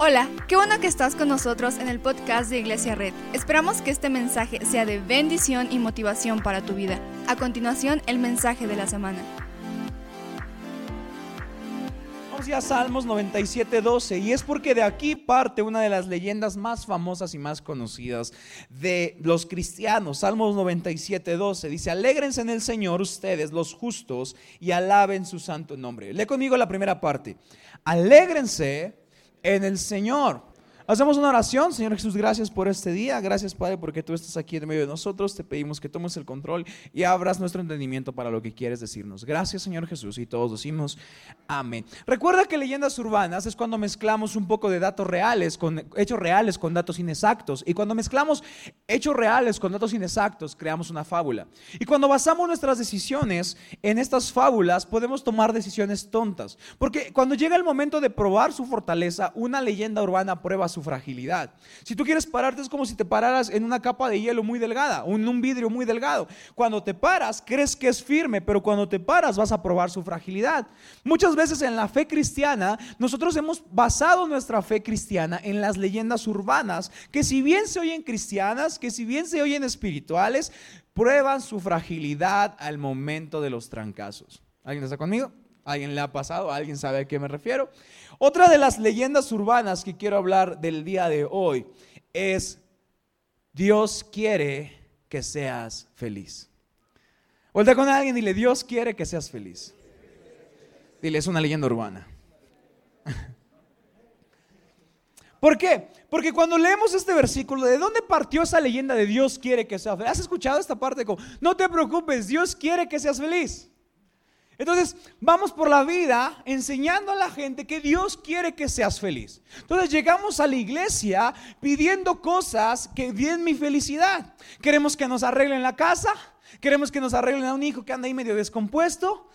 Hola, qué bueno que estás con nosotros en el podcast de Iglesia Red. Esperamos que este mensaje sea de bendición y motivación para tu vida. A continuación, el mensaje de la semana. Vamos ya a Salmos 97.12 y es porque de aquí parte una de las leyendas más famosas y más conocidas de los cristianos. Salmos 97.12 dice, alégrense en el Señor ustedes los justos y alaben su santo nombre. Lee conmigo la primera parte. Alégrense en el Señor. Hacemos una oración, Señor Jesús, gracias por este día, gracias Padre porque tú estás aquí en medio de nosotros, te pedimos que tomes el control y abras nuestro entendimiento para lo que quieres decirnos. Gracias Señor Jesús y todos decimos amén. Recuerda que leyendas urbanas es cuando mezclamos un poco de datos reales, con hechos reales con datos inexactos y cuando mezclamos hechos reales con datos inexactos creamos una fábula. Y cuando basamos nuestras decisiones en estas fábulas podemos tomar decisiones tontas, porque cuando llega el momento de probar su fortaleza, una leyenda urbana prueba su fragilidad. Si tú quieres pararte es como si te pararas en una capa de hielo muy delgada, en un vidrio muy delgado. Cuando te paras crees que es firme, pero cuando te paras vas a probar su fragilidad. Muchas veces en la fe cristiana nosotros hemos basado nuestra fe cristiana en las leyendas urbanas, que si bien se oyen cristianas, que si bien se oyen espirituales, prueban su fragilidad al momento de los trancazos. ¿Alguien está conmigo? ¿Alguien le ha pasado? ¿Alguien sabe a qué me refiero? Otra de las leyendas urbanas que quiero hablar del día de hoy es Dios quiere que seas feliz. Vuelta con alguien y dile, Dios quiere que seas feliz. Dile, es una leyenda urbana. ¿Por qué? Porque cuando leemos este versículo, ¿de dónde partió esa leyenda de Dios quiere que seas feliz? ¿Has escuchado esta parte? No te preocupes, Dios quiere que seas feliz. Entonces, vamos por la vida enseñando a la gente que Dios quiere que seas feliz. Entonces, llegamos a la iglesia pidiendo cosas que den mi felicidad. Queremos que nos arreglen la casa, Queremos que nos arreglen a un hijo que anda ahí medio descompuesto.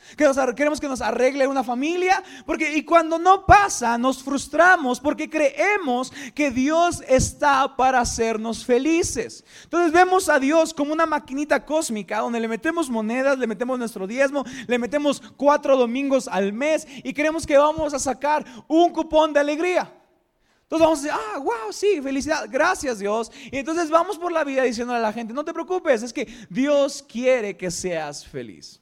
Queremos que nos arregle una familia. Porque, y cuando no pasa, nos frustramos porque creemos que Dios está para hacernos felices. Entonces vemos a Dios como una maquinita cósmica donde le metemos monedas, le metemos nuestro diezmo, le metemos cuatro domingos al mes y creemos que vamos a sacar un cupón de alegría. Entonces vamos a decir, ah, wow, sí, felicidad, gracias Dios. Y entonces vamos por la vida diciéndole a la gente, no te preocupes, es que Dios quiere que seas feliz.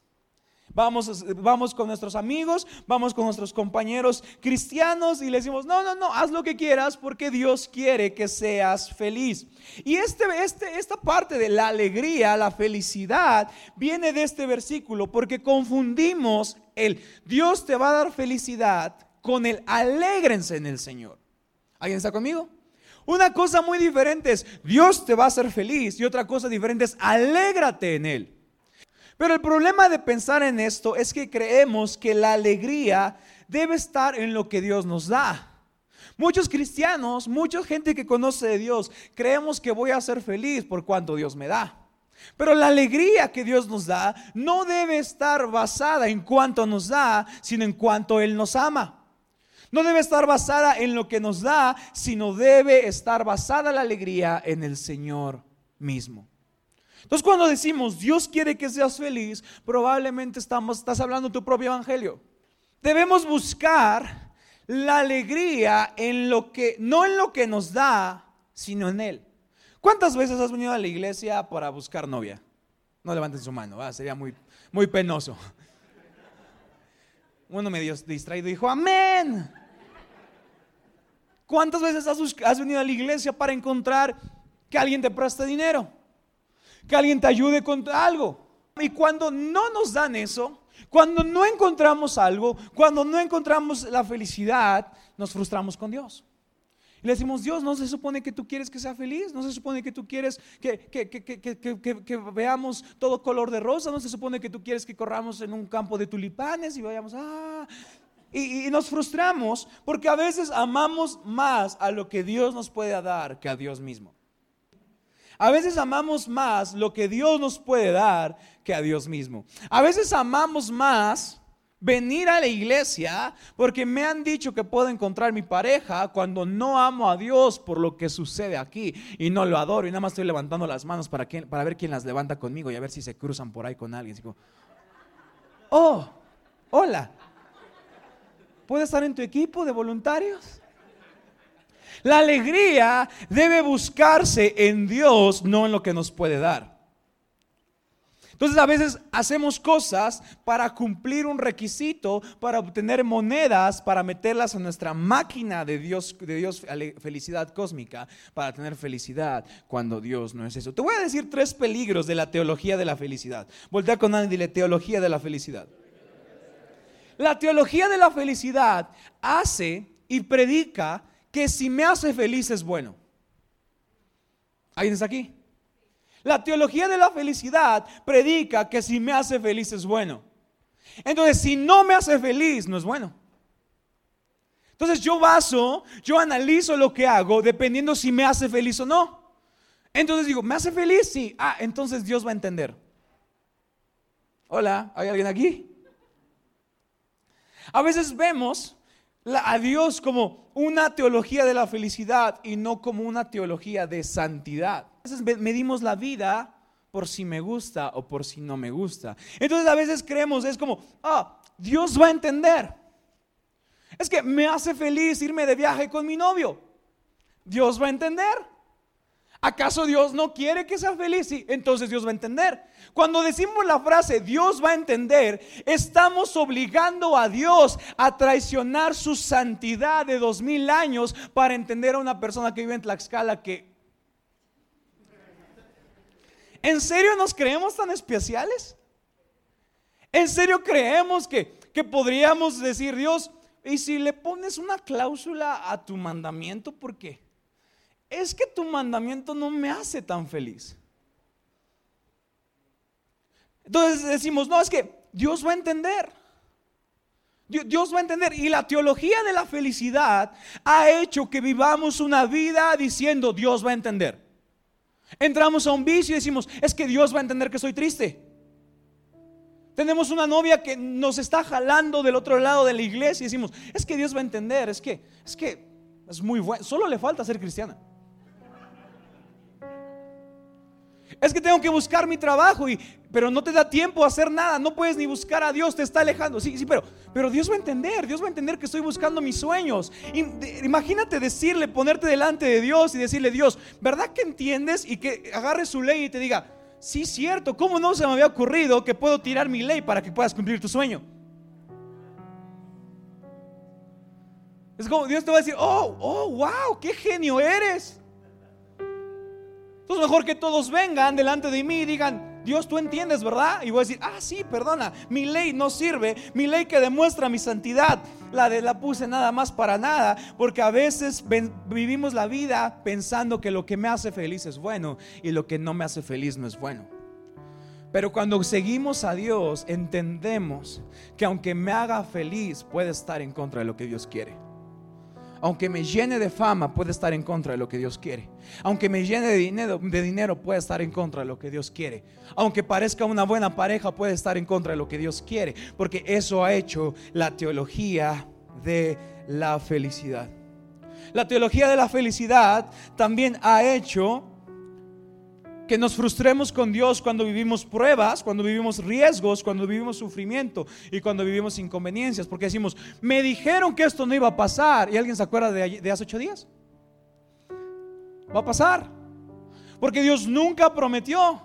Vamos, vamos con nuestros amigos, vamos con nuestros compañeros cristianos y le decimos, no, no, no, haz lo que quieras porque Dios quiere que seas feliz. Y este, este, esta parte de la alegría, la felicidad, viene de este versículo porque confundimos el Dios te va a dar felicidad con el alégrense en el Señor. ¿Alguien está conmigo? Una cosa muy diferente es Dios te va a hacer feliz y otra cosa diferente es alégrate en Él. Pero el problema de pensar en esto es que creemos que la alegría debe estar en lo que Dios nos da. Muchos cristianos, mucha gente que conoce de Dios, creemos que voy a ser feliz por cuanto Dios me da. Pero la alegría que Dios nos da no debe estar basada en cuanto nos da, sino en cuanto Él nos ama. No debe estar basada en lo que nos da, sino debe estar basada la alegría en el Señor mismo. Entonces cuando decimos Dios quiere que seas feliz, probablemente estamos, estás hablando tu propio evangelio. Debemos buscar la alegría en lo que, no en lo que nos da, sino en Él. ¿Cuántas veces has venido a la iglesia para buscar novia? No levanten su mano, sería muy, muy penoso. Uno medio distraído dijo, amén. ¿Cuántas veces has, venido a la iglesia para encontrar que alguien te preste dinero? Que alguien te ayude con algo. Y cuando no nos dan eso, cuando no encontramos algo, cuando no encontramos la felicidad, nos frustramos con Dios. Y le decimos, Dios, no se supone que tú quieres que sea feliz, no se supone que tú quieres que, que, veamos todo color de rosa, no se supone que tú quieres que corramos en un campo de tulipanes y vayamos, ah, y, nos frustramos porque a veces amamos más a lo que Dios nos puede dar que a Dios mismo. A veces amamos más lo que Dios nos puede dar que a Dios mismo. A veces amamos más venir a la iglesia porque me han dicho que puedo encontrar mi pareja cuando no amo a Dios por lo que sucede aquí y no lo adoro y nada más estoy levantando las manos para, para ver quién las levanta conmigo y a ver si se cruzan por ahí con alguien. Digo, oh, hola, ¿Puede estar en tu equipo de voluntarios? La alegría debe buscarse en Dios, no en lo que nos puede dar. Entonces a veces hacemos cosas para cumplir un requisito, para obtener monedas, para meterlas en nuestra máquina de Dios, de Dios felicidad cósmica, para tener felicidad cuando Dios no es eso. Te voy a decir tres peligros de la teología de la felicidad. Voltea con nadie y dile teología de la felicidad. La teología de la felicidad hace y predica que si me hace feliz es bueno. ¿Alguien está aquí? La teología de la felicidad predica que si me hace feliz es bueno. Entonces, si no me hace feliz, no es bueno. Entonces yo baso, yo analizo lo que hago dependiendo si me hace feliz o no. Entonces digo, ¿me hace feliz? Sí. Ah, entonces Dios va a entender. Hola, ¿hay alguien aquí? A veces vemos a Dios como una teología de la felicidad y no como una teología de santidad. A veces medimos la vida por si me gusta o por si no me gusta. Entonces a veces creemos, es como, ah, Dios va a entender. Es que me hace feliz irme de viaje con mi novio. Dios va a entender. ¿Acaso Dios no quiere que sea feliz? Entonces Dios va a entender. Cuando decimos la frase Dios va a entender, estamos obligando a Dios a traicionar su santidad de dos mil años para entender a una persona que vive en Tlaxcala que... ¿En serio nos creemos tan especiales? ¿En serio creemos que, que podríamos decir Dios, y si le pones una cláusula a tu mandamiento, ¿por qué? Es que tu mandamiento no me hace tan feliz. Entonces decimos, no, es que Dios va a entender. Dios va a entender. Y la teología de la felicidad ha hecho que vivamos una vida diciendo, Dios va a entender. Entramos a un vicio y decimos, es que Dios va a entender que soy triste. Tenemos una novia que nos está jalando del otro lado de la iglesia y decimos, es que Dios va a entender, es que, es que es muy bueno, solo le falta ser cristiana. Es que tengo que buscar mi trabajo y pero no te da tiempo a hacer nada, no puedes ni buscar a Dios, te está alejando. Sí, sí, pero pero Dios va a entender, Dios va a entender que estoy buscando mis sueños. imagínate decirle, ponerte delante de Dios y decirle, "Dios, ¿verdad que entiendes?" y que agarre su ley y te diga, "Sí, cierto, ¿cómo no se me había ocurrido que puedo tirar mi ley para que puedas cumplir tu sueño?" Es como Dios te va a decir, "Oh, oh, wow, qué genio eres." Entonces mejor que todos vengan delante de mí y digan, Dios, tú entiendes, ¿verdad? Y voy a decir, ah, sí, perdona, mi ley no sirve, mi ley que demuestra mi santidad, la de la puse nada más para nada, porque a veces vivimos la vida pensando que lo que me hace feliz es bueno y lo que no me hace feliz no es bueno. Pero cuando seguimos a Dios, entendemos que aunque me haga feliz, puede estar en contra de lo que Dios quiere aunque me llene de fama, puede estar en contra de lo que Dios quiere. Aunque me llene de dinero, de dinero, puede estar en contra de lo que Dios quiere. Aunque parezca una buena pareja, puede estar en contra de lo que Dios quiere. Porque eso ha hecho la teología de la felicidad. La teología de la felicidad también ha hecho que nos frustremos con Dios cuando vivimos pruebas, cuando vivimos riesgos, cuando vivimos sufrimiento y cuando vivimos inconveniencias. Porque decimos, me dijeron que esto no iba a pasar. ¿Y alguien se acuerda de, hace ocho días? Va a pasar. Porque Dios nunca prometió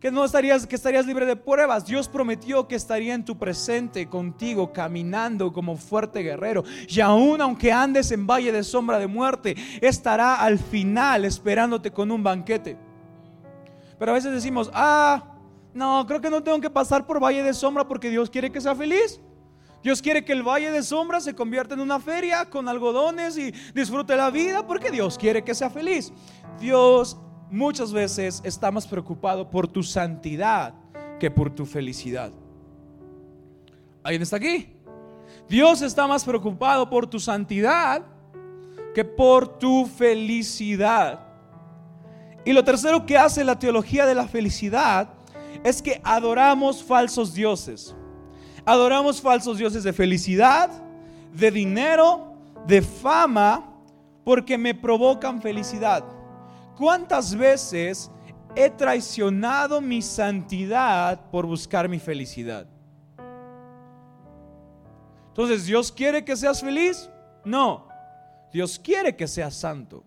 que no estarías, que estarías libre de pruebas. Dios prometió que estaría en tu presente contigo, caminando como fuerte guerrero. Y aún aunque andes en valle de sombra de muerte, estará al final esperándote con un banquete. Pero a veces decimos, ah, no, creo que no tengo que pasar por valle de sombra porque Dios quiere que sea feliz. Dios quiere que el valle de sombra se convierta en una feria con algodones y disfrute la vida porque Dios quiere que sea feliz. Dios muchas veces está más preocupado por tu santidad que por tu felicidad. ¿Alguien está aquí? Dios está más preocupado por tu santidad que por tu felicidad. Y lo tercero que hace la teología de la felicidad es que adoramos falsos dioses. Adoramos falsos dioses de felicidad, de dinero, de fama, porque me provocan felicidad. ¿Cuántas veces he traicionado mi santidad por buscar mi felicidad? Entonces, ¿Dios quiere que seas feliz? No. Dios quiere que seas santo.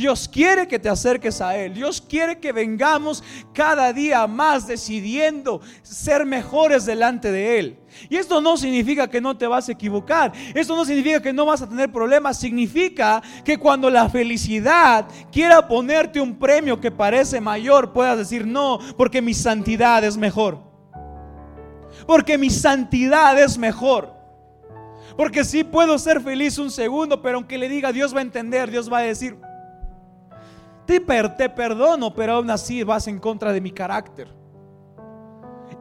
Dios quiere que te acerques a Él. Dios quiere que vengamos cada día más decidiendo ser mejores delante de Él. Y esto no significa que no te vas a equivocar. Esto no significa que no vas a tener problemas. Significa que cuando la felicidad quiera ponerte un premio que parece mayor, puedas decir no, porque mi santidad es mejor. Porque mi santidad es mejor. Porque sí puedo ser feliz un segundo, pero aunque le diga Dios va a entender, Dios va a decir, te, perdono, pero aún así vas en contra de mi carácter.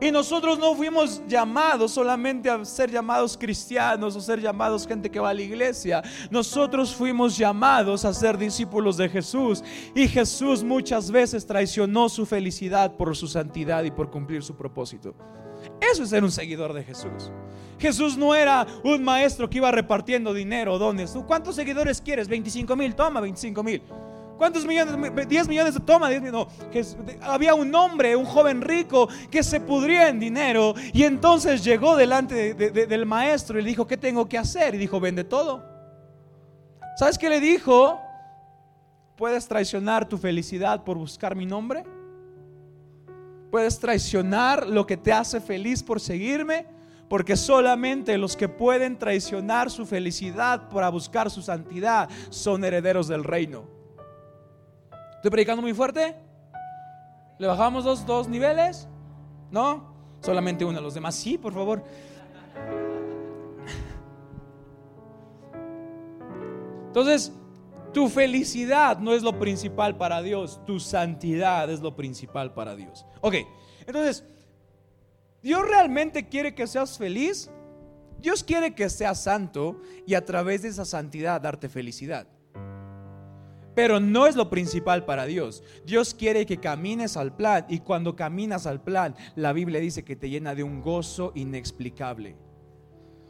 Y nosotros no fuimos llamados solamente a ser llamados cristianos o ser llamados gente que va a la iglesia. Nosotros fuimos llamados a ser discípulos de Jesús. Y Jesús muchas veces traicionó su felicidad por su santidad y por cumplir su propósito. Eso es ser un seguidor de Jesús. Jesús no era un maestro que iba repartiendo dinero, dones. ¿Cuántos seguidores quieres? 25 mil, toma 25 mil. ¿Cuántos millones? 10 millones de toma. 10 no, que había un hombre, un joven rico, que se pudría en dinero. Y entonces llegó delante del maestro y le dijo, ¿qué tengo que hacer? Y dijo, vende todo. ¿Sabes qué le dijo? ¿Puedes traicionar tu felicidad por buscar mi nombre? ¿Puedes traicionar lo que te hace feliz por seguirme? Porque solamente los que pueden traicionar su felicidad para buscar su santidad son herederos del reino. ¿Estoy predicando muy fuerte? ¿Le bajamos dos, dos niveles? ¿No? Solamente uno. Los demás, sí, por favor. Entonces, tu felicidad no es lo principal para Dios, tu santidad es lo principal para Dios. Ok, entonces, ¿Dios realmente quiere que seas feliz? Dios quiere que seas santo y a través de esa santidad darte felicidad. Pero no es lo principal para Dios. Dios quiere que camines al plan y cuando caminas al plan, la Biblia dice que te llena de un gozo inexplicable.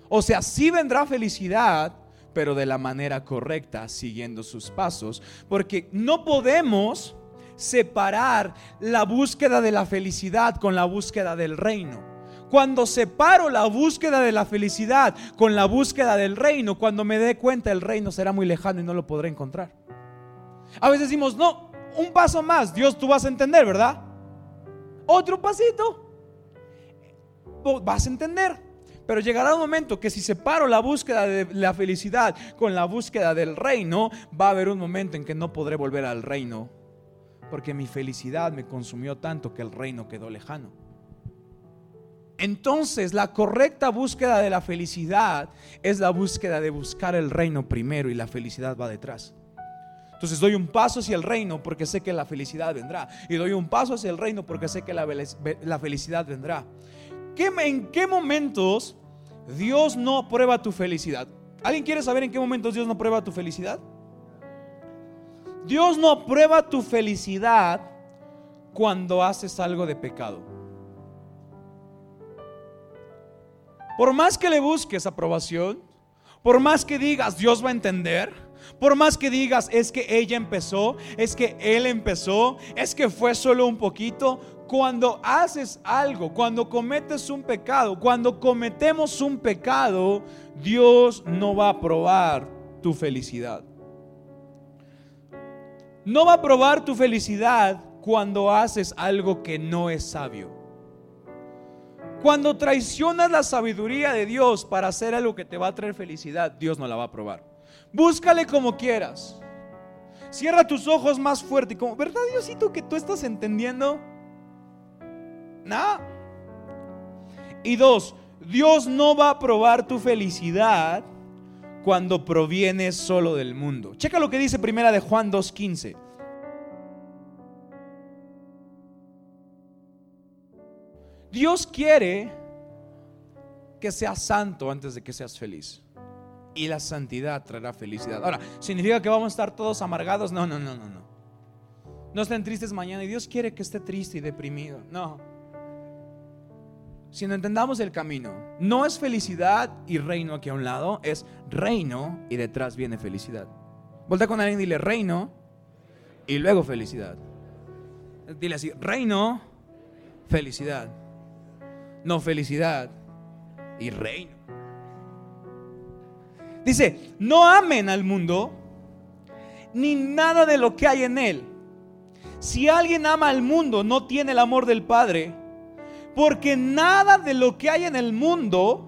O sea, sí vendrá felicidad, pero de la manera correcta, siguiendo sus pasos, porque no podemos separar la búsqueda de la felicidad con la búsqueda del reino. Cuando separo la búsqueda de la felicidad con la búsqueda del reino, cuando me dé cuenta el reino será muy lejano y no lo podré encontrar. A veces decimos, no, un paso más, Dios tú vas a entender, ¿verdad? Otro pasito, vas a entender. Pero llegará un momento que si separo la búsqueda de la felicidad con la búsqueda del reino, va a haber un momento en que no podré volver al reino. Porque mi felicidad me consumió tanto que el reino quedó lejano. Entonces la correcta búsqueda de la felicidad es la búsqueda de buscar el reino primero y la felicidad va detrás. Entonces doy un paso hacia el reino porque sé que la felicidad vendrá. Y doy un paso hacia el reino porque sé que la, felicidad vendrá. ¿En qué momentos Dios no aprueba tu felicidad? ¿Alguien quiere saber en qué momentos Dios no aprueba tu felicidad? Dios no aprueba tu felicidad cuando haces algo de pecado. Por más que le busques aprobación, por más que digas Dios va a entender, por más que digas, es que ella empezó, es que él empezó, es que fue solo un poquito, cuando haces algo, cuando cometes un pecado, cuando cometemos un pecado, Dios no va a probar tu felicidad. No va a probar tu felicidad cuando haces algo que no es sabio. Cuando traicionas la sabiduría de Dios para hacer algo que te va a traer felicidad, Dios no la va a probar. Búscale como quieras. Cierra tus ojos más fuerte. Como, ¿Verdad, Diosito, que tú estás entendiendo? Nada. Y dos, Dios no va a probar tu felicidad cuando proviene solo del mundo. Checa lo que dice primera de Juan 2.15. Dios quiere que seas santo antes de que seas feliz y la santidad traerá felicidad. Ahora, ¿significa que vamos a estar todos amargados? No, no, no, no, no. No estén tristes mañana y Dios quiere que esté triste y deprimido. No. Si no entendamos el camino, no es felicidad y reino aquí a un lado, es reino y detrás viene felicidad. Volta con alguien y dile reino y luego felicidad. Dile así, reino, felicidad. No felicidad y reino. Dice, no amen al mundo ni nada de lo que hay en él. Si alguien ama al mundo, no tiene el amor del Padre, porque nada de lo que hay en el mundo,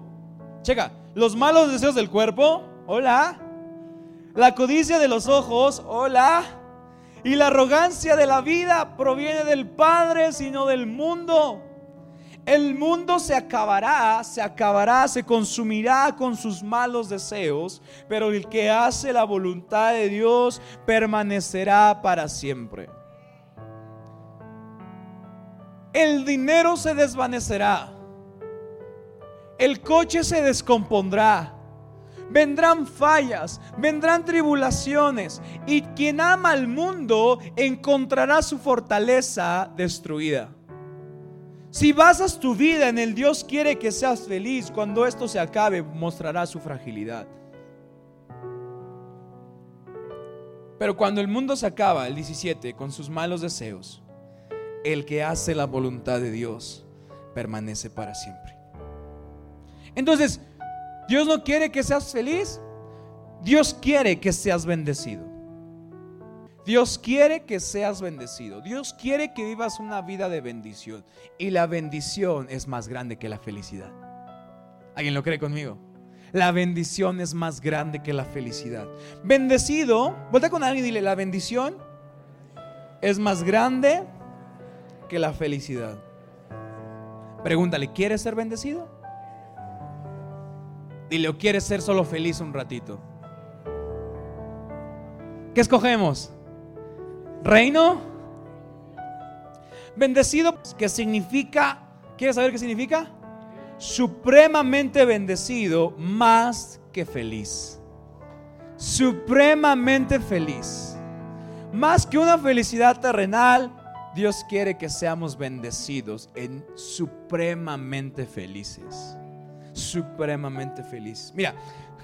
checa, los malos deseos del cuerpo, hola, la codicia de los ojos, hola, y la arrogancia de la vida proviene del Padre, sino del mundo. El mundo se acabará, se acabará, se consumirá con sus malos deseos, pero el que hace la voluntad de Dios permanecerá para siempre. El dinero se desvanecerá. El coche se descompondrá. Vendrán fallas, vendrán tribulaciones. Y quien ama al mundo encontrará su fortaleza destruida. Si basas tu vida en el Dios quiere que seas feliz, cuando esto se acabe mostrará su fragilidad. Pero cuando el mundo se acaba, el 17, con sus malos deseos, el que hace la voluntad de Dios permanece para siempre. Entonces, Dios no quiere que seas feliz, Dios quiere que seas bendecido. Dios quiere que seas bendecido. Dios quiere que vivas una vida de bendición. Y la bendición es más grande que la felicidad. ¿Alguien lo cree conmigo? La bendición es más grande que la felicidad. Bendecido, vuelta con alguien y dile, la bendición es más grande que la felicidad. Pregúntale, ¿quieres ser bendecido? Dile, ¿o quieres ser solo feliz un ratito? ¿Qué escogemos? Reino bendecido, que significa, ¿quieres saber qué significa? Supremamente bendecido más que feliz. Supremamente feliz. Más que una felicidad terrenal, Dios quiere que seamos bendecidos en supremamente felices. Supremamente feliz. Mira,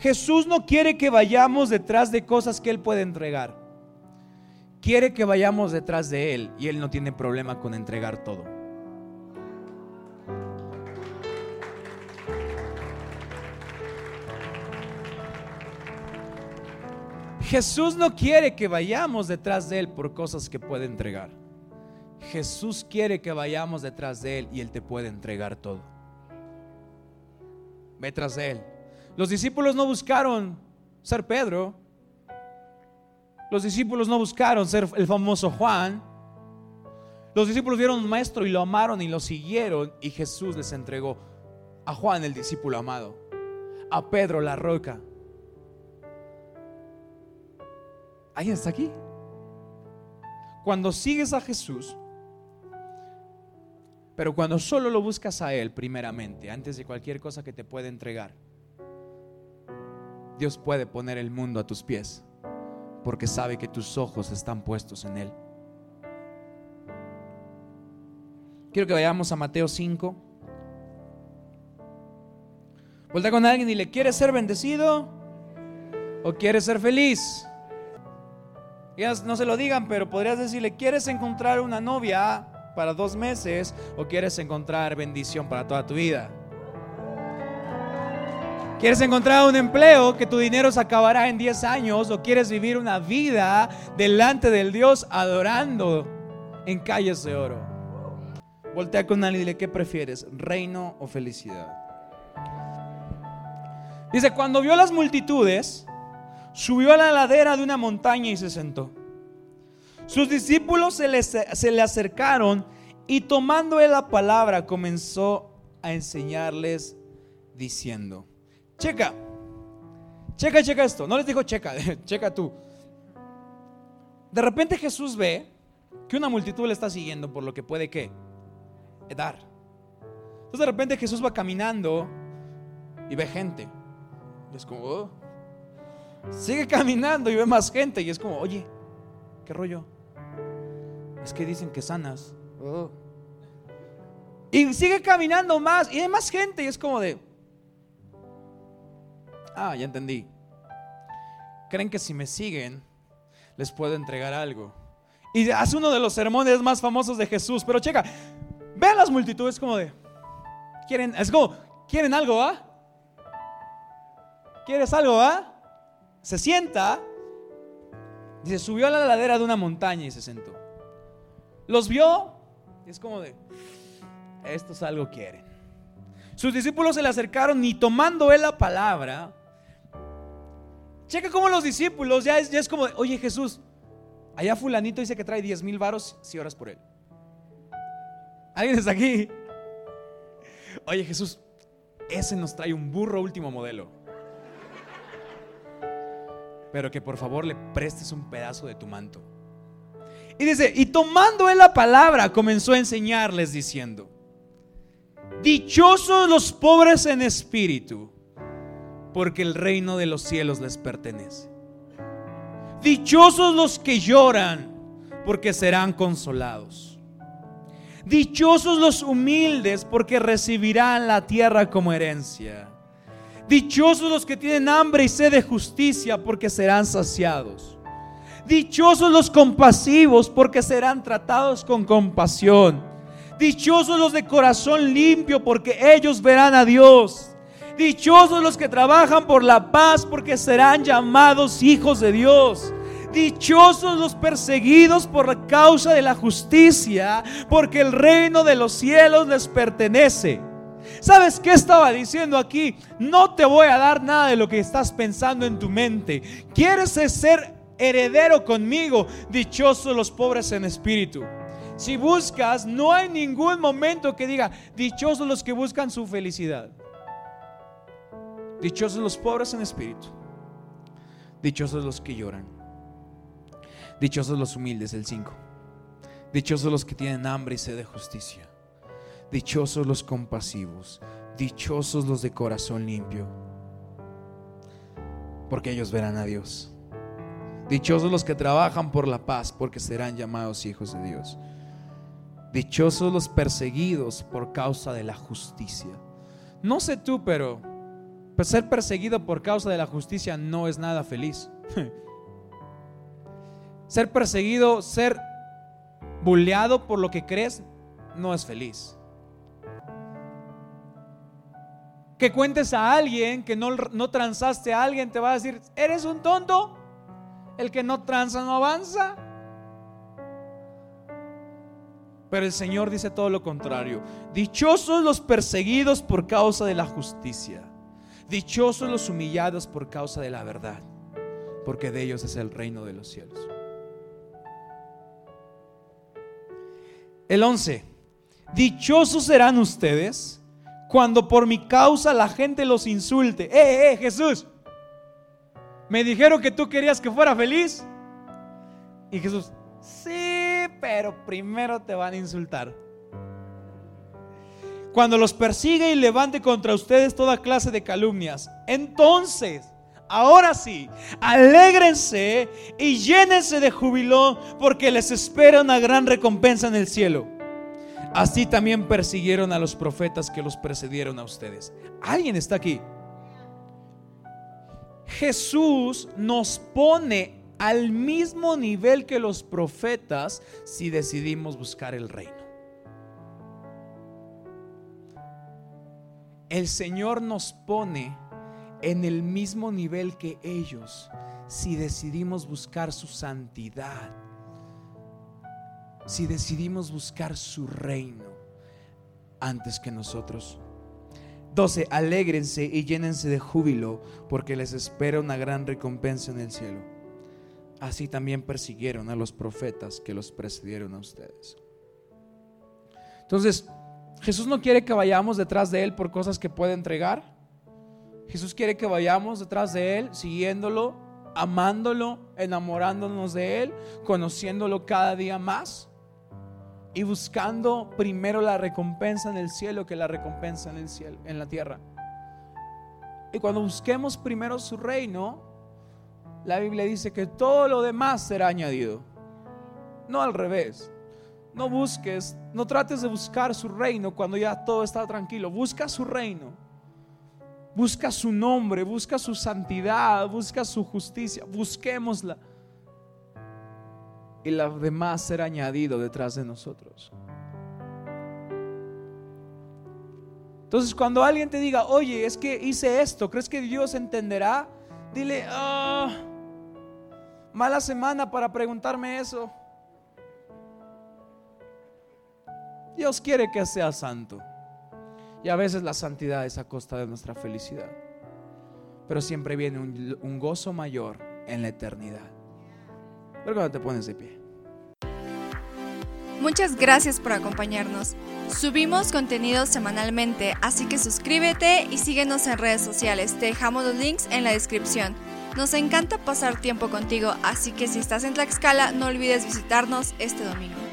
Jesús no quiere que vayamos detrás de cosas que Él puede entregar quiere que vayamos detrás de Él y Él no tiene problema con entregar todo. Jesús no quiere que vayamos detrás de Él por cosas que puede entregar. Jesús quiere que vayamos detrás de Él y Él te puede entregar todo. Ve tras de Él. Los discípulos no buscaron ser Pedro, los discípulos no buscaron ser el famoso Juan. Los discípulos vieron un maestro y lo amaron y lo siguieron. Y Jesús les entregó a Juan, el discípulo amado, a Pedro, la roca. ¿Alguien está aquí? Cuando sigues a Jesús, pero cuando solo lo buscas a Él primeramente, antes de cualquier cosa que te pueda entregar, Dios puede poner el mundo a tus pies porque sabe que tus ojos están puestos en Él. Quiero que vayamos a Mateo 5. Vuelta con alguien y le ¿quieres ser bendecido o quieres ser feliz? No se lo digan, pero podrías decirle, ¿quieres encontrar una novia para dos meses o quieres encontrar bendición para toda tu vida? ¿Quieres encontrar un empleo que tu dinero se acabará en 10 años o quieres vivir una vida delante del Dios adorando en calles de oro? Voltea con alguien y dile, ¿qué prefieres? ¿Reino o felicidad? Dice, cuando vio las multitudes, subió a la ladera de una montaña y se sentó. Sus discípulos se, se le acercaron y tomando él la palabra comenzó a enseñarles diciendo, Checa. Checa, checa esto. No les dijo checa, checa tú. De repente Jesús ve que una multitud le está siguiendo por lo que puede que dar. Entonces de repente Jesús va caminando y ve gente. Y es como, oh". sigue caminando y ve más gente. Y es como, oye, ¿qué rollo? Es que dicen que sanas. Oh". Y sigue caminando más y hay más gente. Y es como de, Ah, ya entendí. Creen que si me siguen, les puedo entregar algo. Y hace uno de los sermones más famosos de Jesús. Pero checa, vean las multitudes como de, quieren, es como, quieren algo, ¿ah? ¿Quieres algo, ah? se sienta, dice, subió a la ladera de una montaña y se sentó. Los vio y es como de, estos algo quieren. Sus discípulos se le acercaron y tomando él la palabra, checa como los discípulos ya es, ya es como, oye Jesús, allá fulanito dice que trae 10 mil varos si oras por él. ¿Alguien está aquí? Oye Jesús, ese nos trae un burro último modelo. Pero que por favor le prestes un pedazo de tu manto. Y dice, y tomando él la palabra, comenzó a enseñarles diciendo, dichosos los pobres en espíritu, porque el reino de los cielos les pertenece. Dichosos los que lloran, porque serán consolados. Dichosos los humildes, porque recibirán la tierra como herencia. Dichosos los que tienen hambre y sed de justicia, porque serán saciados. Dichosos los compasivos, porque serán tratados con compasión. Dichosos los de corazón limpio, porque ellos verán a Dios. Dichosos los que trabajan por la paz, porque serán llamados hijos de Dios. Dichosos los perseguidos por causa de la justicia, porque el reino de los cielos les pertenece. ¿Sabes qué estaba diciendo aquí? No te voy a dar nada de lo que estás pensando en tu mente. ¿Quieres ser heredero conmigo? Dichosos los pobres en espíritu. Si buscas, no hay ningún momento que diga, dichosos los que buscan su felicidad. Dichosos los pobres en espíritu. Dichosos los que lloran. Dichosos los humildes, el 5. Dichosos los que tienen hambre y sed de justicia. Dichosos los compasivos. Dichosos los de corazón limpio. Porque ellos verán a Dios. Dichosos los que trabajan por la paz, porque serán llamados hijos de Dios. Dichosos los perseguidos por causa de la justicia. No sé tú, pero ser perseguido por causa de la justicia no es nada feliz. ser perseguido, ser bulleado por lo que crees, no es feliz. Que cuentes a alguien que no, no transaste a alguien, te va a decir, eres un tonto. El que no transa no avanza. Pero el Señor dice todo lo contrario. Dichosos los perseguidos por causa de la justicia. Dichosos los humillados por causa de la verdad. Porque de ellos es el reino de los cielos. El 11. Dichosos serán ustedes cuando por mi causa la gente los insulte. ¡Eh, eh, Jesús! Me dijeron que tú querías que fuera feliz. Y Jesús, sí, pero primero te van a insultar. Cuando los persigue y levante contra ustedes toda clase de calumnias, entonces, ahora sí, alégrense y llénense de júbilo porque les espera una gran recompensa en el cielo. Así también persiguieron a los profetas que los precedieron a ustedes. ¿Alguien está aquí? Jesús nos pone al mismo nivel que los profetas si decidimos buscar el reino. El Señor nos pone en el mismo nivel que ellos si decidimos buscar su santidad, si decidimos buscar su reino antes que nosotros. 12. Alégrense y llénense de júbilo, porque les espera una gran recompensa en el cielo. Así también persiguieron a los profetas que los precedieron a ustedes. Entonces, Jesús no quiere que vayamos detrás de Él por cosas que puede entregar. Jesús quiere que vayamos detrás de Él, siguiéndolo, amándolo, enamorándonos de Él, conociéndolo cada día más y buscando primero la recompensa en el cielo que la recompensa en el cielo, en la tierra. Y cuando busquemos primero su reino, la Biblia dice que todo lo demás será añadido. No al revés. No busques, no trates de buscar su reino cuando ya todo está tranquilo. Busca su reino. Busca su nombre, busca su santidad, busca su justicia. Busquémosla y lo demás será añadido detrás de nosotros. Entonces cuando alguien te diga, oye, es que hice esto, ¿crees que Dios entenderá Dile, "Ah, mala semana para preguntarme eso. Dios quiere que sea santo. Y a veces la santidad es a costa de nuestra felicidad. Pero siempre viene un, gozo mayor en la eternidad. Pero cuando te pones de pie. Muchas gracias por acompañarnos. Subimos contenido semanalmente, así que suscríbete y síguenos en redes sociales. Te dejamos los links en la descripción. Nos encanta pasar tiempo contigo, así que si estás en Tlaxcala no olvides visitarnos este domingo.